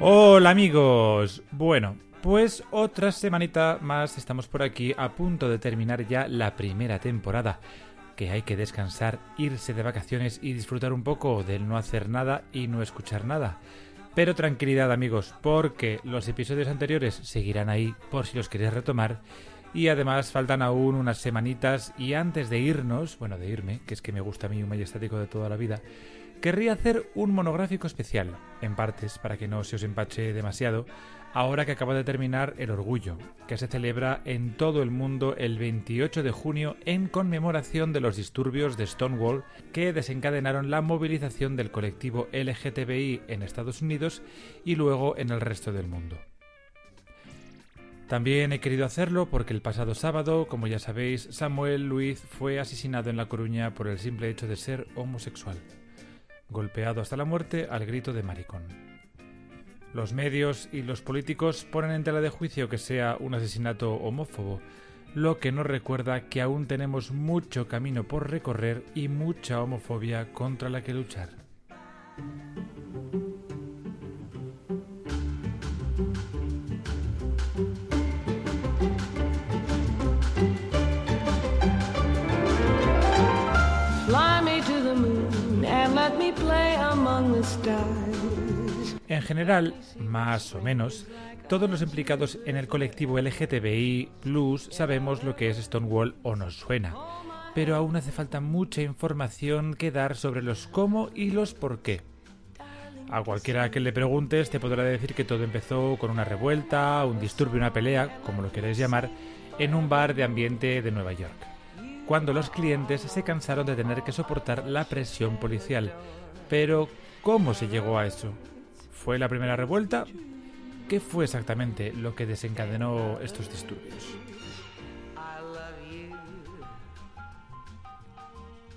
Hola amigos. Bueno, pues otra semanita más estamos por aquí a punto de terminar ya la primera temporada. Que hay que descansar, irse de vacaciones y disfrutar un poco del no hacer nada y no escuchar nada. Pero tranquilidad amigos, porque los episodios anteriores seguirán ahí por si los queréis retomar. Y además faltan aún unas semanitas y antes de irnos, bueno, de irme, que es que me gusta a mí un majestático de toda la vida, querría hacer un monográfico especial, en partes, para que no se os empache demasiado, ahora que acaba de terminar el Orgullo, que se celebra en todo el mundo el 28 de junio en conmemoración de los disturbios de Stonewall que desencadenaron la movilización del colectivo LGTBI en Estados Unidos y luego en el resto del mundo. También he querido hacerlo porque el pasado sábado, como ya sabéis, Samuel Luiz fue asesinado en La Coruña por el simple hecho de ser homosexual golpeado hasta la muerte al grito de maricón. Los medios y los políticos ponen en tela de juicio que sea un asesinato homófobo, lo que nos recuerda que aún tenemos mucho camino por recorrer y mucha homofobia contra la que luchar. General, más o menos, todos los implicados en el colectivo LGTBI Plus sabemos lo que es Stonewall o nos suena, pero aún hace falta mucha información que dar sobre los cómo y los por qué. A cualquiera que le preguntes te podrá decir que todo empezó con una revuelta, un disturbio, una pelea, como lo queréis llamar, en un bar de ambiente de Nueva York, cuando los clientes se cansaron de tener que soportar la presión policial. Pero, ¿cómo se llegó a eso? ¿Fue la primera revuelta? ¿Qué fue exactamente lo que desencadenó estos disturbios?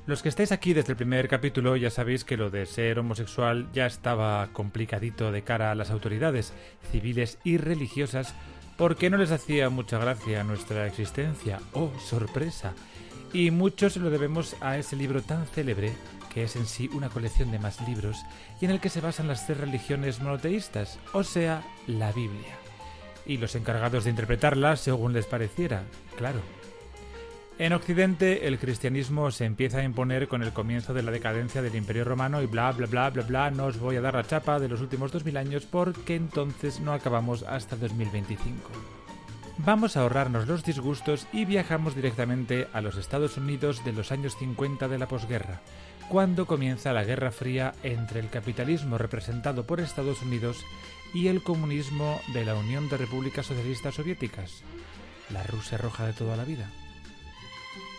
Los que estáis aquí desde el primer capítulo ya sabéis que lo de ser homosexual ya estaba complicadito de cara a las autoridades civiles y religiosas porque no les hacía mucha gracia nuestra existencia. ¡Oh, sorpresa! Y mucho se lo debemos a ese libro tan célebre que es en sí una colección de más libros y en el que se basan las tres religiones monoteístas, o sea, la Biblia. Y los encargados de interpretarla según les pareciera, claro. En Occidente el cristianismo se empieza a imponer con el comienzo de la decadencia del Imperio Romano y bla bla bla bla bla, no os voy a dar la chapa de los últimos 2000 años porque entonces no acabamos hasta 2025. Vamos a ahorrarnos los disgustos y viajamos directamente a los Estados Unidos de los años 50 de la posguerra, cuando comienza la Guerra Fría entre el capitalismo representado por Estados Unidos y el comunismo de la Unión de Repúblicas Socialistas Soviéticas, la Rusia roja de toda la vida.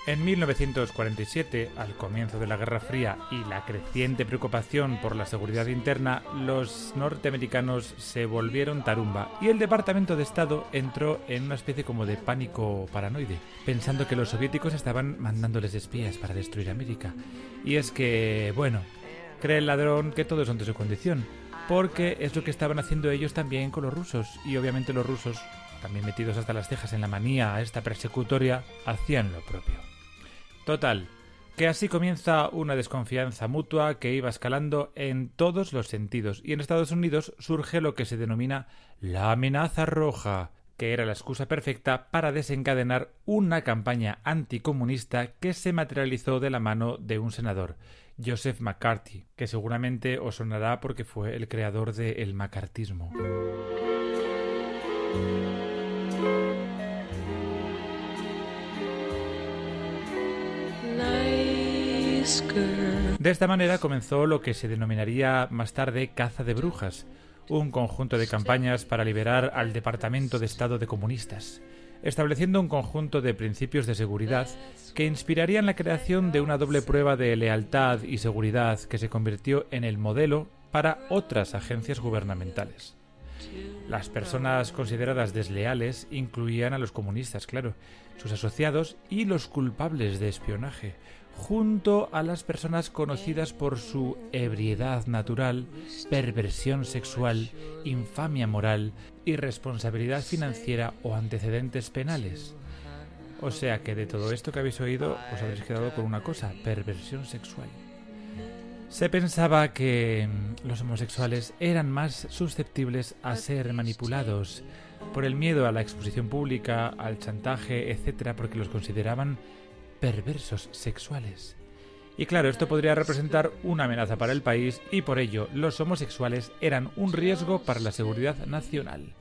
En 1947, al comienzo de la Guerra Fría y la creciente preocupación por la seguridad interna, los norteamericanos se volvieron tarumba y el Departamento de Estado entró en una especie como de pánico paranoide, pensando que los soviéticos estaban mandándoles espías para destruir América. Y es que, bueno, cree el ladrón que todo es ante su condición, porque es lo que estaban haciendo ellos también con los rusos, y obviamente los rusos, también metidos hasta las cejas en la manía a esta persecutoria, hacían lo propio. Total, que así comienza una desconfianza mutua que iba escalando en todos los sentidos y en Estados Unidos surge lo que se denomina la amenaza roja, que era la excusa perfecta para desencadenar una campaña anticomunista que se materializó de la mano de un senador, Joseph McCarthy, que seguramente os sonará porque fue el creador del el macartismo. De esta manera comenzó lo que se denominaría más tarde caza de brujas, un conjunto de campañas para liberar al Departamento de Estado de comunistas, estableciendo un conjunto de principios de seguridad que inspirarían la creación de una doble prueba de lealtad y seguridad que se convirtió en el modelo para otras agencias gubernamentales. Las personas consideradas desleales incluían a los comunistas, claro, sus asociados y los culpables de espionaje, junto a las personas conocidas por su ebriedad natural, perversión sexual, infamia moral, irresponsabilidad financiera o antecedentes penales. O sea que de todo esto que habéis oído os habréis quedado con una cosa, perversión sexual. Se pensaba que los homosexuales eran más susceptibles a ser manipulados por el miedo a la exposición pública, al chantaje, etc., porque los consideraban perversos sexuales. Y claro, esto podría representar una amenaza para el país y por ello los homosexuales eran un riesgo para la seguridad nacional,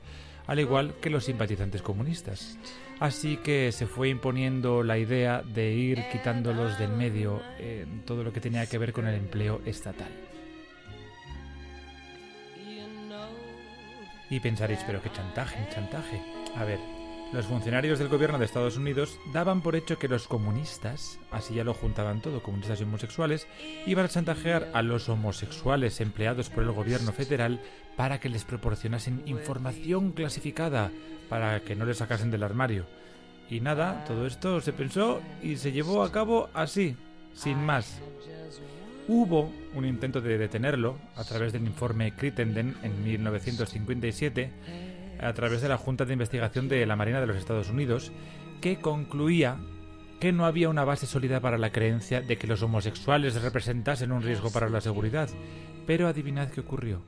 al igual que los simpatizantes comunistas. Así que se fue imponiendo la idea de ir quitándolos del medio en todo lo que tenía que ver con el empleo estatal. Y pensaréis, pero qué chantaje, chantaje. A ver, los funcionarios del gobierno de Estados Unidos daban por hecho que los comunistas, así ya lo juntaban todo, comunistas y homosexuales, iban a chantajear a los homosexuales empleados por el gobierno federal para que les proporcionasen información clasificada para que no le sacasen del armario. Y nada, todo esto se pensó y se llevó a cabo así, sin más. Hubo un intento de detenerlo a través del informe Crittenden en 1957, a través de la Junta de Investigación de la Marina de los Estados Unidos, que concluía que no había una base sólida para la creencia de que los homosexuales representasen un riesgo para la seguridad. Pero adivinad qué ocurrió.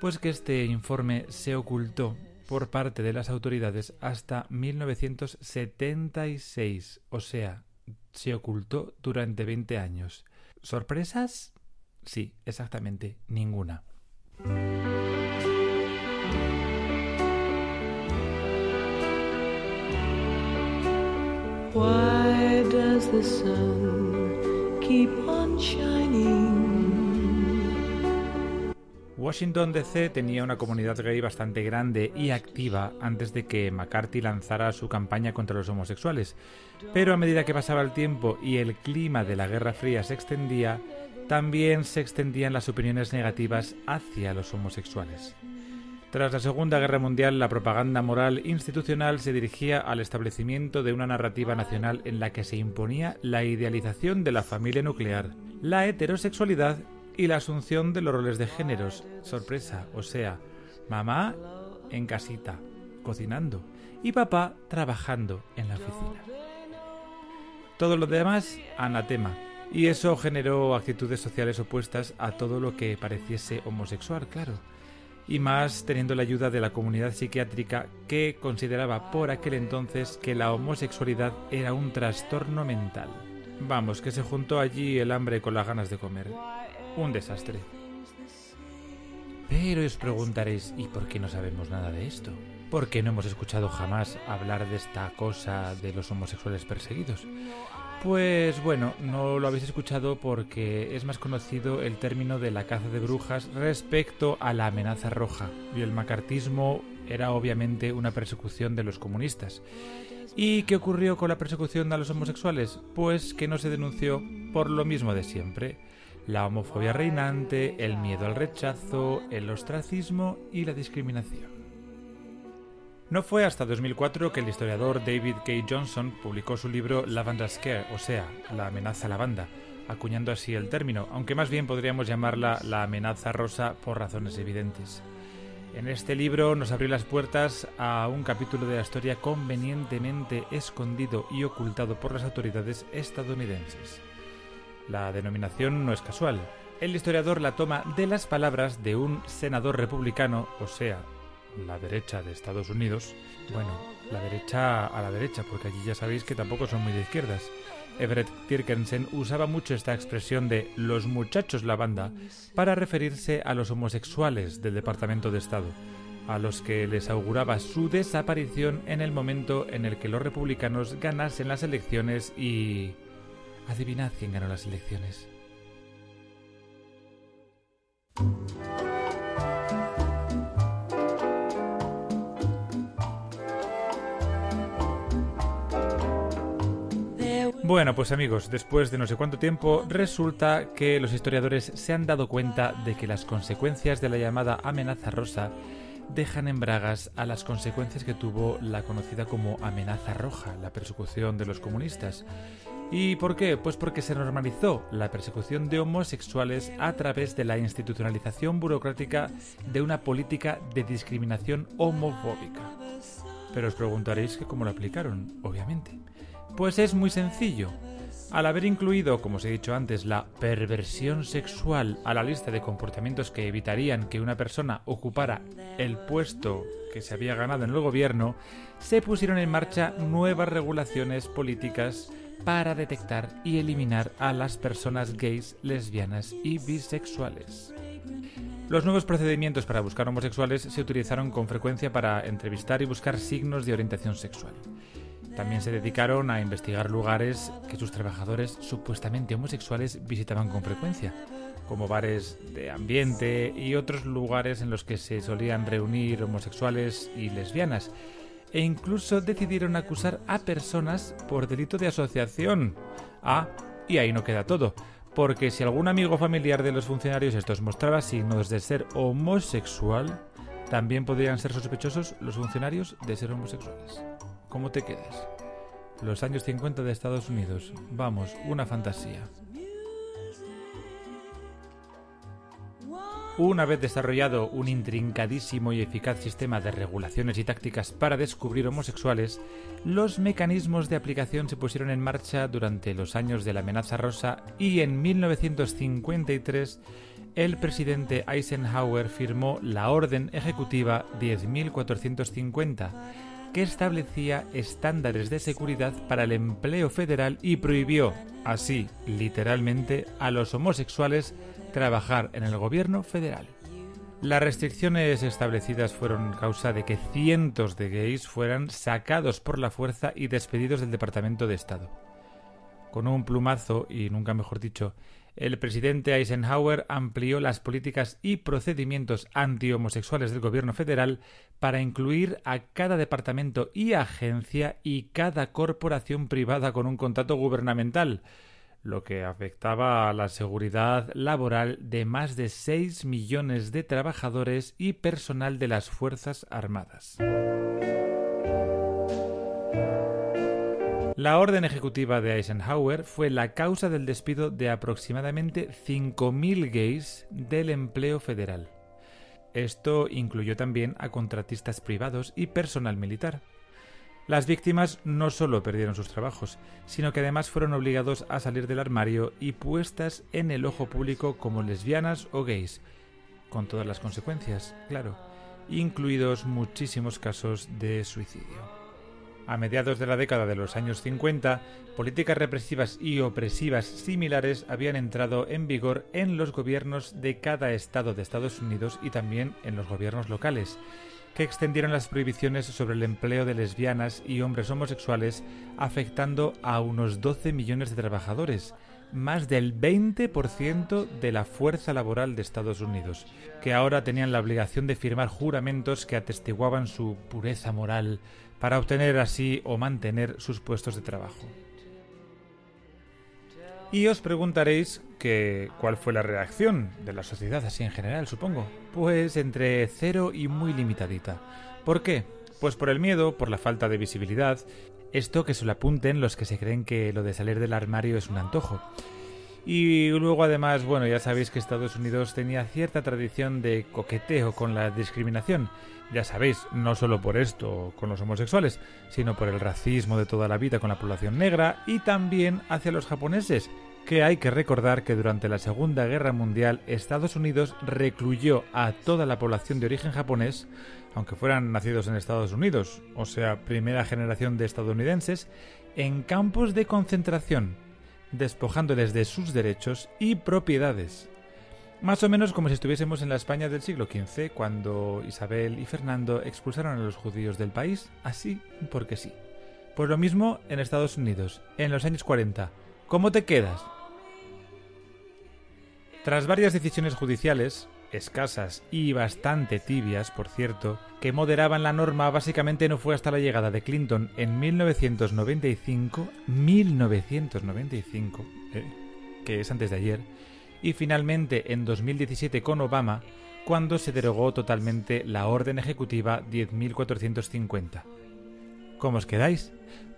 Pues que este informe se ocultó por parte de las autoridades hasta 1976, o sea, se ocultó durante 20 años. ¿Sorpresas? Sí, exactamente, ninguna. Why does the sun keep on shining? Washington DC tenía una comunidad gay bastante grande y activa antes de que McCarthy lanzara su campaña contra los homosexuales, pero a medida que pasaba el tiempo y el clima de la Guerra Fría se extendía, también se extendían las opiniones negativas hacia los homosexuales. Tras la Segunda Guerra Mundial, la propaganda moral institucional se dirigía al establecimiento de una narrativa nacional en la que se imponía la idealización de la familia nuclear, la heterosexualidad y la asunción de los roles de géneros. Sorpresa, o sea, mamá en casita, cocinando, y papá trabajando en la oficina. Todo lo demás, anatema. Y eso generó actitudes sociales opuestas a todo lo que pareciese homosexual, claro. Y más teniendo la ayuda de la comunidad psiquiátrica que consideraba por aquel entonces que la homosexualidad era un trastorno mental. Vamos, que se juntó allí el hambre con las ganas de comer un desastre. Pero os preguntaréis, ¿y por qué no sabemos nada de esto? ¿Por qué no hemos escuchado jamás hablar de esta cosa de los homosexuales perseguidos? Pues bueno, no lo habéis escuchado porque es más conocido el término de la caza de brujas respecto a la amenaza roja. Y el macartismo era obviamente una persecución de los comunistas. ¿Y qué ocurrió con la persecución a los homosexuales? Pues que no se denunció por lo mismo de siempre la homofobia reinante, el miedo al rechazo, el ostracismo y la discriminación. No fue hasta 2004 que el historiador David K. Johnson publicó su libro Lavender Scare, o sea, la amenaza lavanda, acuñando así el término, aunque más bien podríamos llamarla la amenaza rosa por razones evidentes. En este libro nos abrió las puertas a un capítulo de la historia convenientemente escondido y ocultado por las autoridades estadounidenses. La denominación no es casual. El historiador la toma de las palabras de un senador republicano, o sea, la derecha de Estados Unidos. Bueno, la derecha a la derecha, porque allí ya sabéis que tampoco son muy de izquierdas. Everett Tirkensen usaba mucho esta expresión de los muchachos la banda para referirse a los homosexuales del Departamento de Estado, a los que les auguraba su desaparición en el momento en el que los republicanos ganasen las elecciones y Adivinad quién ganó las elecciones. Bueno, pues amigos, después de no sé cuánto tiempo, resulta que los historiadores se han dado cuenta de que las consecuencias de la llamada amenaza rosa dejan en bragas a las consecuencias que tuvo la conocida como amenaza roja, la persecución de los comunistas. ¿Y por qué? Pues porque se normalizó la persecución de homosexuales a través de la institucionalización burocrática de una política de discriminación homofóbica. Pero os preguntaréis que cómo lo aplicaron, obviamente. Pues es muy sencillo. Al haber incluido, como os he dicho antes, la perversión sexual a la lista de comportamientos que evitarían que una persona ocupara el puesto que se había ganado en el gobierno, se pusieron en marcha nuevas regulaciones políticas para detectar y eliminar a las personas gays, lesbianas y bisexuales. Los nuevos procedimientos para buscar homosexuales se utilizaron con frecuencia para entrevistar y buscar signos de orientación sexual. También se dedicaron a investigar lugares que sus trabajadores supuestamente homosexuales visitaban con frecuencia, como bares de ambiente y otros lugares en los que se solían reunir homosexuales y lesbianas, e incluso decidieron acusar a personas por delito de asociación. Ah, y ahí no queda todo, porque si algún amigo familiar de los funcionarios estos mostraba signos de ser homosexual, también podrían ser sospechosos los funcionarios de ser homosexuales. ¿Cómo te quedas? Los años 50 de Estados Unidos. Vamos, una fantasía. Una vez desarrollado un intrincadísimo y eficaz sistema de regulaciones y tácticas para descubrir homosexuales, los mecanismos de aplicación se pusieron en marcha durante los años de la amenaza rosa y en 1953 el presidente Eisenhower firmó la Orden Ejecutiva 10.450 que establecía estándares de seguridad para el empleo federal y prohibió, así literalmente, a los homosexuales trabajar en el gobierno federal. Las restricciones establecidas fueron causa de que cientos de gays fueran sacados por la fuerza y despedidos del Departamento de Estado. Con un plumazo, y nunca mejor dicho, el presidente Eisenhower amplió las políticas y procedimientos antihomosexuales del gobierno federal para incluir a cada departamento y agencia y cada corporación privada con un contrato gubernamental, lo que afectaba a la seguridad laboral de más de 6 millones de trabajadores y personal de las Fuerzas Armadas. La orden ejecutiva de Eisenhower fue la causa del despido de aproximadamente 5.000 gays del empleo federal. Esto incluyó también a contratistas privados y personal militar. Las víctimas no solo perdieron sus trabajos, sino que además fueron obligados a salir del armario y puestas en el ojo público como lesbianas o gays, con todas las consecuencias, claro, incluidos muchísimos casos de suicidio. A mediados de la década de los años 50, políticas represivas y opresivas similares habían entrado en vigor en los gobiernos de cada estado de Estados Unidos y también en los gobiernos locales, que extendieron las prohibiciones sobre el empleo de lesbianas y hombres homosexuales, afectando a unos 12 millones de trabajadores, más del 20% de la fuerza laboral de Estados Unidos, que ahora tenían la obligación de firmar juramentos que atestiguaban su pureza moral para obtener así o mantener sus puestos de trabajo. Y os preguntaréis que cuál fue la reacción de la sociedad así en general, supongo. Pues entre cero y muy limitadita. ¿Por qué? Pues por el miedo, por la falta de visibilidad, esto que se lo apunten los que se creen que lo de salir del armario es un antojo. Y luego además, bueno, ya sabéis que Estados Unidos tenía cierta tradición de coqueteo con la discriminación. Ya sabéis, no solo por esto con los homosexuales, sino por el racismo de toda la vida con la población negra y también hacia los japoneses, que hay que recordar que durante la Segunda Guerra Mundial Estados Unidos recluyó a toda la población de origen japonés, aunque fueran nacidos en Estados Unidos, o sea, primera generación de estadounidenses, en campos de concentración despojándoles de sus derechos y propiedades. Más o menos como si estuviésemos en la España del siglo XV, cuando Isabel y Fernando expulsaron a los judíos del país, así porque sí. Pues lo mismo en Estados Unidos, en los años 40. ¿Cómo te quedas? Tras varias decisiones judiciales, escasas y bastante tibias, por cierto, que moderaban la norma básicamente no fue hasta la llegada de Clinton en 1995, 1995, eh, que es antes de ayer, y finalmente en 2017 con Obama, cuando se derogó totalmente la Orden Ejecutiva 10.450. ¿Cómo os quedáis?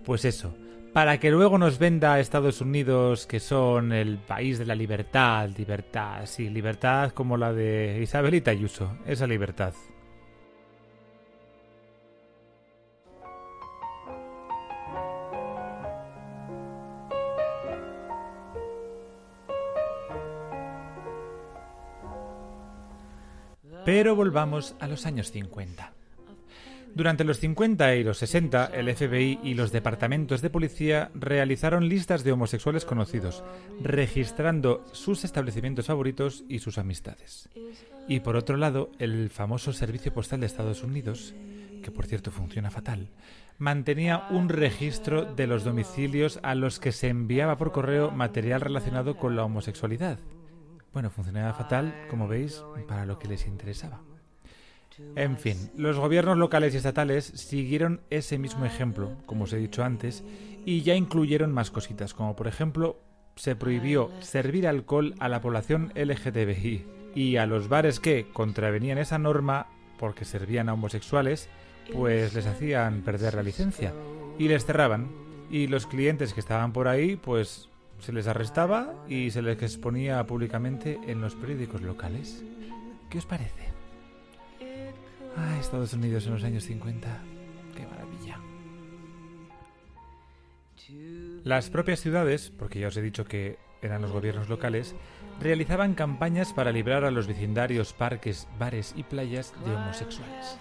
Pues eso, para que luego nos venda a Estados Unidos que son el país de la libertad, libertad, sí, libertad como la de Isabelita Ayuso, esa libertad. Pero volvamos a los años 50. Durante los 50 y los 60, el FBI y los departamentos de policía realizaron listas de homosexuales conocidos, registrando sus establecimientos favoritos y sus amistades. Y por otro lado, el famoso Servicio Postal de Estados Unidos, que por cierto funciona fatal, mantenía un registro de los domicilios a los que se enviaba por correo material relacionado con la homosexualidad. Bueno, funcionaba fatal, como veis, para lo que les interesaba. En fin, los gobiernos locales y estatales siguieron ese mismo ejemplo, como os he dicho antes, y ya incluyeron más cositas, como por ejemplo se prohibió servir alcohol a la población LGTBI y a los bares que contravenían esa norma porque servían a homosexuales, pues les hacían perder la licencia y les cerraban y los clientes que estaban por ahí, pues se les arrestaba y se les exponía públicamente en los periódicos locales. ¿Qué os parece? Ah, Estados Unidos en los años 50. Qué maravilla. Las propias ciudades, porque ya os he dicho que eran los gobiernos locales, realizaban campañas para librar a los vecindarios, parques, bares y playas de homosexuales.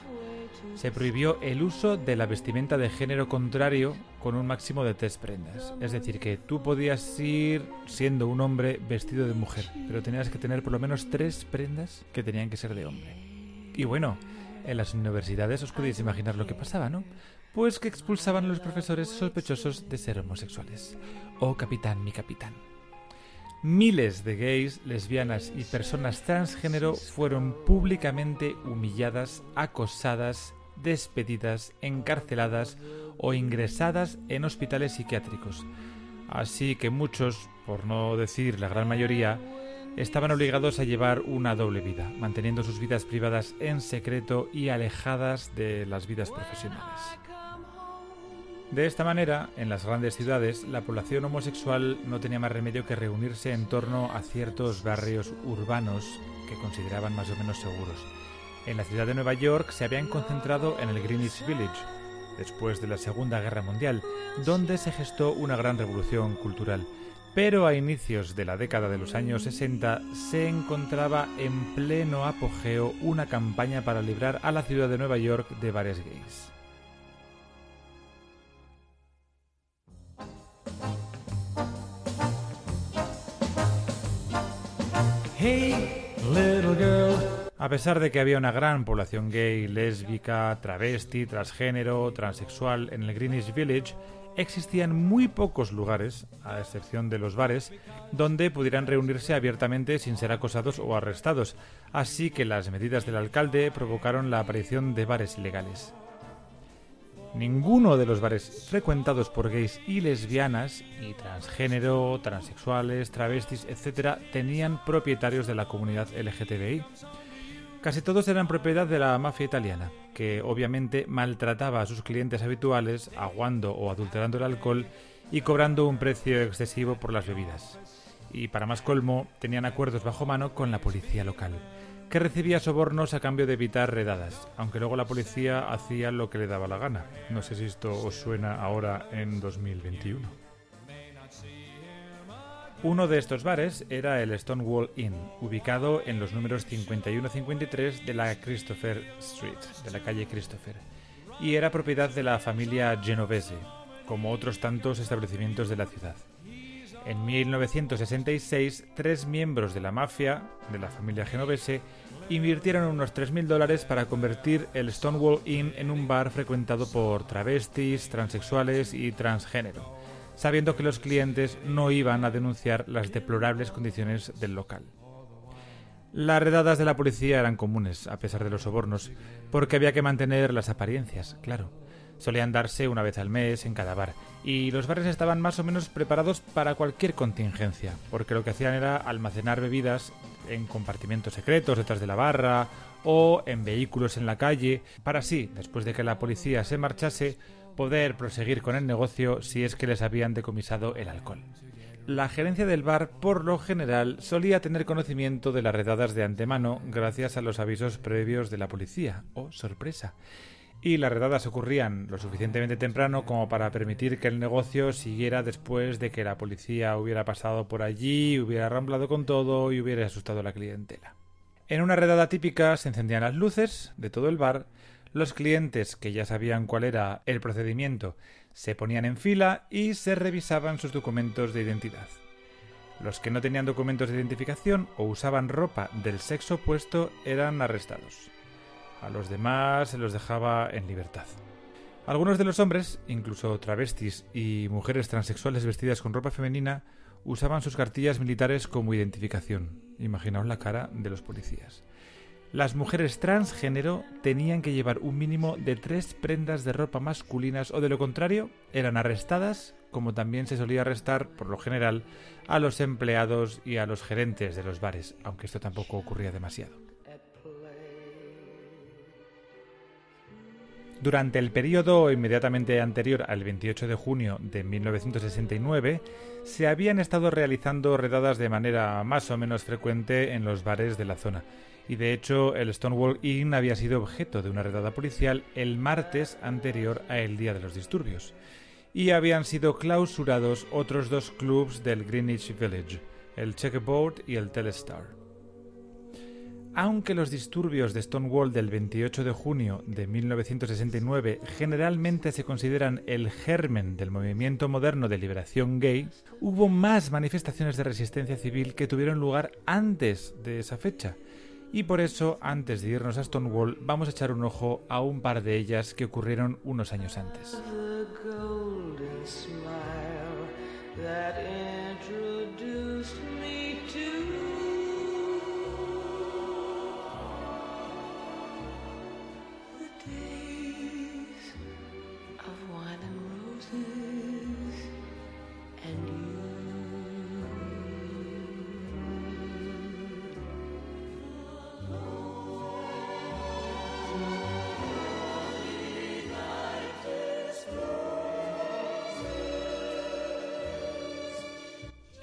Se prohibió el uso de la vestimenta de género contrario con un máximo de tres prendas. Es decir, que tú podías ir siendo un hombre vestido de mujer, pero tenías que tener por lo menos tres prendas que tenían que ser de hombre. Y bueno, en las universidades os podéis imaginar lo que pasaba, ¿no? Pues que expulsaban a los profesores sospechosos de ser homosexuales. Oh, capitán, mi capitán. Miles de gays, lesbianas y personas transgénero fueron públicamente humilladas, acosadas, despedidas, encarceladas o ingresadas en hospitales psiquiátricos. Así que muchos, por no decir la gran mayoría, estaban obligados a llevar una doble vida, manteniendo sus vidas privadas en secreto y alejadas de las vidas profesionales. De esta manera, en las grandes ciudades, la población homosexual no tenía más remedio que reunirse en torno a ciertos barrios urbanos que consideraban más o menos seguros. En la ciudad de Nueva York se habían concentrado en el Greenwich Village, después de la Segunda Guerra Mundial, donde se gestó una gran revolución cultural pero a inicios de la década de los años 60 se encontraba en pleno apogeo una campaña para librar a la ciudad de Nueva York de bares gays. A pesar de que había una gran población gay, lésbica, travesti, transgénero, transexual en el Greenwich Village, existían muy pocos lugares, a excepción de los bares, donde pudieran reunirse abiertamente sin ser acosados o arrestados, así que las medidas del alcalde provocaron la aparición de bares ilegales. Ninguno de los bares frecuentados por gays y lesbianas, y transgénero, transexuales, travestis, etc., tenían propietarios de la comunidad LGTBI. Casi todos eran propiedad de la mafia italiana, que obviamente maltrataba a sus clientes habituales, aguando o adulterando el alcohol y cobrando un precio excesivo por las bebidas. Y para más colmo, tenían acuerdos bajo mano con la policía local, que recibía sobornos a cambio de evitar redadas, aunque luego la policía hacía lo que le daba la gana. No sé si esto os suena ahora en 2021. Uno de estos bares era el Stonewall Inn, ubicado en los números 51-53 de la Christopher Street, de la calle Christopher, y era propiedad de la familia Genovese, como otros tantos establecimientos de la ciudad. En 1966, tres miembros de la mafia, de la familia genovese, invirtieron unos 3.000 dólares para convertir el Stonewall Inn en un bar frecuentado por travestis, transexuales y transgénero sabiendo que los clientes no iban a denunciar las deplorables condiciones del local. Las redadas de la policía eran comunes, a pesar de los sobornos, porque había que mantener las apariencias, claro. Solían darse una vez al mes en cada bar, y los bares estaban más o menos preparados para cualquier contingencia, porque lo que hacían era almacenar bebidas en compartimentos secretos detrás de la barra o en vehículos en la calle, para así, después de que la policía se marchase, poder proseguir con el negocio si es que les habían decomisado el alcohol la gerencia del bar, por lo general, solía tener conocimiento de las redadas de antemano gracias a los avisos previos de la policía. ¡Oh, sorpresa! Y las redadas ocurrían lo suficientemente temprano como para permitir que el negocio siguiera después de que la policía hubiera pasado por allí, hubiera ramblado con todo y hubiera asustado a la clientela. En una redada típica se encendían las luces de todo el bar, los clientes, que ya sabían cuál era el procedimiento, se ponían en fila y se revisaban sus documentos de identidad. Los que no tenían documentos de identificación o usaban ropa del sexo opuesto eran arrestados. A los demás se los dejaba en libertad. Algunos de los hombres, incluso travestis y mujeres transexuales vestidas con ropa femenina, usaban sus cartillas militares como identificación. Imaginaos la cara de los policías. Las mujeres transgénero tenían que llevar un mínimo de tres prendas de ropa masculinas o de lo contrario eran arrestadas, como también se solía arrestar, por lo general, a los empleados y a los gerentes de los bares, aunque esto tampoco ocurría demasiado. Durante el periodo inmediatamente anterior al 28 de junio de 1969, se habían estado realizando redadas de manera más o menos frecuente en los bares de la zona, y de hecho el Stonewall Inn había sido objeto de una redada policial el martes anterior a el día de los disturbios, y habían sido clausurados otros dos clubs del Greenwich Village, el Checkerboard y el Telestar. Aunque los disturbios de Stonewall del 28 de junio de 1969 generalmente se consideran el germen del movimiento moderno de liberación gay, hubo más manifestaciones de resistencia civil que tuvieron lugar antes de esa fecha, y por eso, antes de irnos a Stonewall, vamos a echar un ojo a un par de ellas que ocurrieron unos años antes.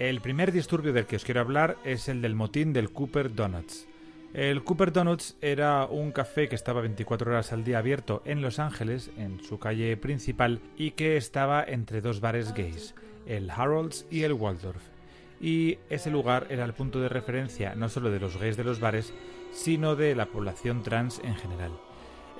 El primer disturbio del que os quiero hablar es el del motín del Cooper Donuts. El Cooper Donuts era un café que estaba 24 horas al día abierto en Los Ángeles, en su calle principal, y que estaba entre dos bares gays, el Harold's y el Waldorf. Y ese lugar era el punto de referencia no solo de los gays de los bares, sino de la población trans en general.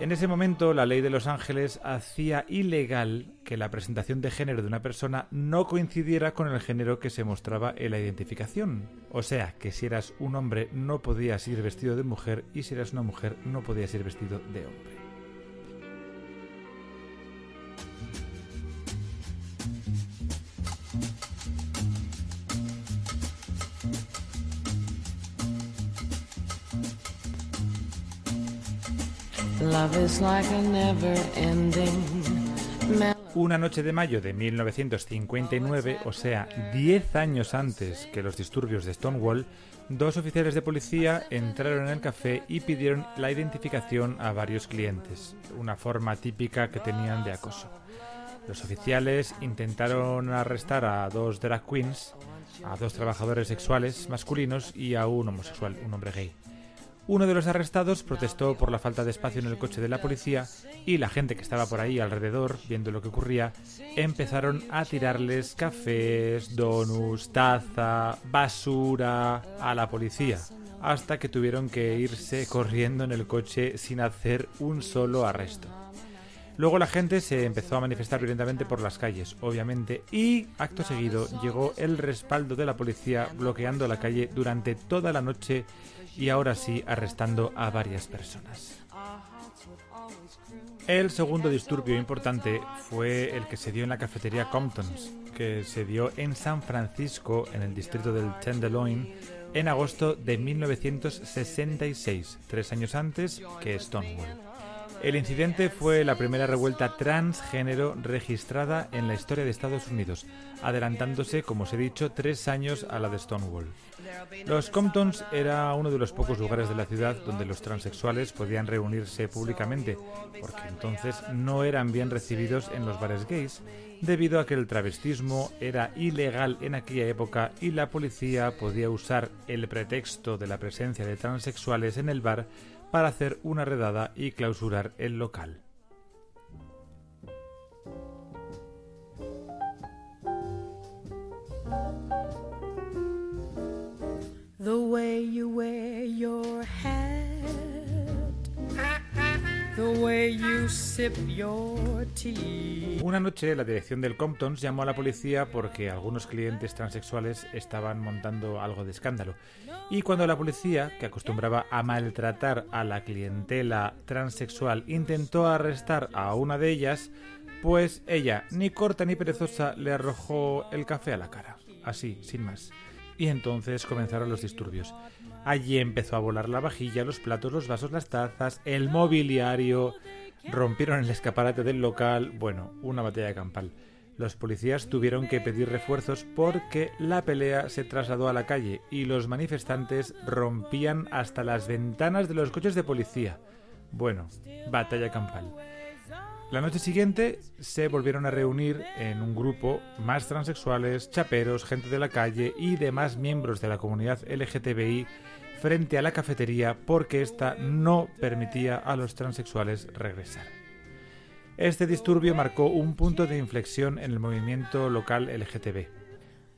En ese momento, la ley de Los Ángeles hacía ilegal que la presentación de género de una persona no coincidiera con el género que se mostraba en la identificación. O sea, que si eras un hombre no podías ir vestido de mujer y si eras una mujer no podías ir vestido de hombre. Una noche de mayo de 1959, o sea, 10 años antes que los disturbios de Stonewall, dos oficiales de policía entraron en el café y pidieron la identificación a varios clientes, una forma típica que tenían de acoso. Los oficiales intentaron arrestar a dos drag queens, a dos trabajadores sexuales masculinos y a un homosexual, un hombre gay. Uno de los arrestados protestó por la falta de espacio en el coche de la policía y la gente que estaba por ahí alrededor, viendo lo que ocurría, empezaron a tirarles cafés, donuts, taza, basura a la policía, hasta que tuvieron que irse corriendo en el coche sin hacer un solo arresto. Luego la gente se empezó a manifestar violentamente por las calles, obviamente, y acto seguido llegó el respaldo de la policía bloqueando la calle durante toda la noche y ahora sí arrestando a varias personas. El segundo disturbio importante fue el que se dio en la cafetería Comptons, que se dio en San Francisco, en el distrito del Tenderloin, en agosto de 1966, tres años antes que Stonewall. El incidente fue la primera revuelta transgénero registrada en la historia de Estados Unidos, adelantándose, como os he dicho, tres años a la de Stonewall. Los Comptons era uno de los pocos lugares de la ciudad donde los transexuales podían reunirse públicamente, porque entonces no eran bien recibidos en los bares gays, debido a que el travestismo era ilegal en aquella época y la policía podía usar el pretexto de la presencia de transexuales en el bar para hacer una redada y clausurar el local. Una noche la dirección del Comptons llamó a la policía porque algunos clientes transexuales estaban montando algo de escándalo. Y cuando la policía, que acostumbraba a maltratar a la clientela transexual, intentó arrestar a una de ellas, pues ella, ni corta ni perezosa, le arrojó el café a la cara. Así, sin más y entonces comenzaron los disturbios. Allí empezó a volar la vajilla, los platos, los vasos, las tazas, el mobiliario, rompieron el escaparate del local, bueno, una batalla campal. Los policías tuvieron que pedir refuerzos porque la pelea se trasladó a la calle y los manifestantes rompían hasta las ventanas de los coches de policía. Bueno, batalla campal. La noche siguiente se volvieron a reunir en un grupo más transexuales, chaperos, gente de la calle y demás miembros de la comunidad LGTBI frente a la cafetería porque ésta no permitía a los transexuales regresar. Este disturbio marcó un punto de inflexión en el movimiento local LGTB.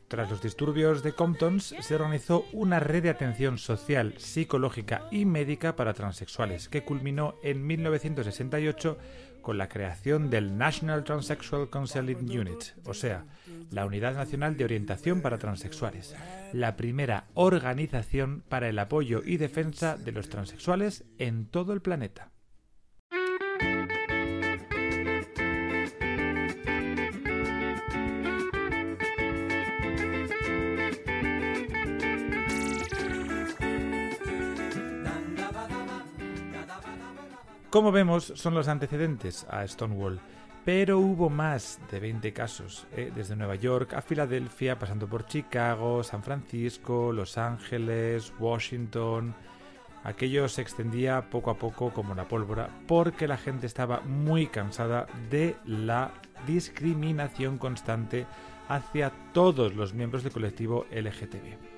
Tras los disturbios de Comptons, se organizó una red de atención social, psicológica y médica para transexuales, que culminó en 1968 con la creación del National Transsexual Counseling Unit, o sea, la Unidad Nacional de Orientación para Transexuales, la primera organización para el apoyo y defensa de los transexuales en todo el planeta. Como vemos, son los antecedentes a Stonewall, pero hubo más de 20 casos, ¿eh? desde Nueva York a Filadelfia, pasando por Chicago, San Francisco, Los Ángeles, Washington. Aquello se extendía poco a poco como la pólvora porque la gente estaba muy cansada de la discriminación constante hacia todos los miembros del colectivo LGTB.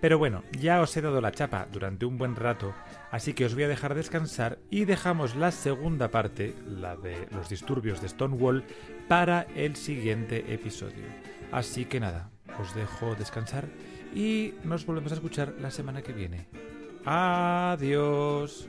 Pero bueno, ya os he dado la chapa durante un buen rato, así que os voy a dejar descansar y dejamos la segunda parte, la de los disturbios de Stonewall, para el siguiente episodio. Así que nada, os dejo descansar y nos volvemos a escuchar la semana que viene. Adiós.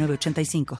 85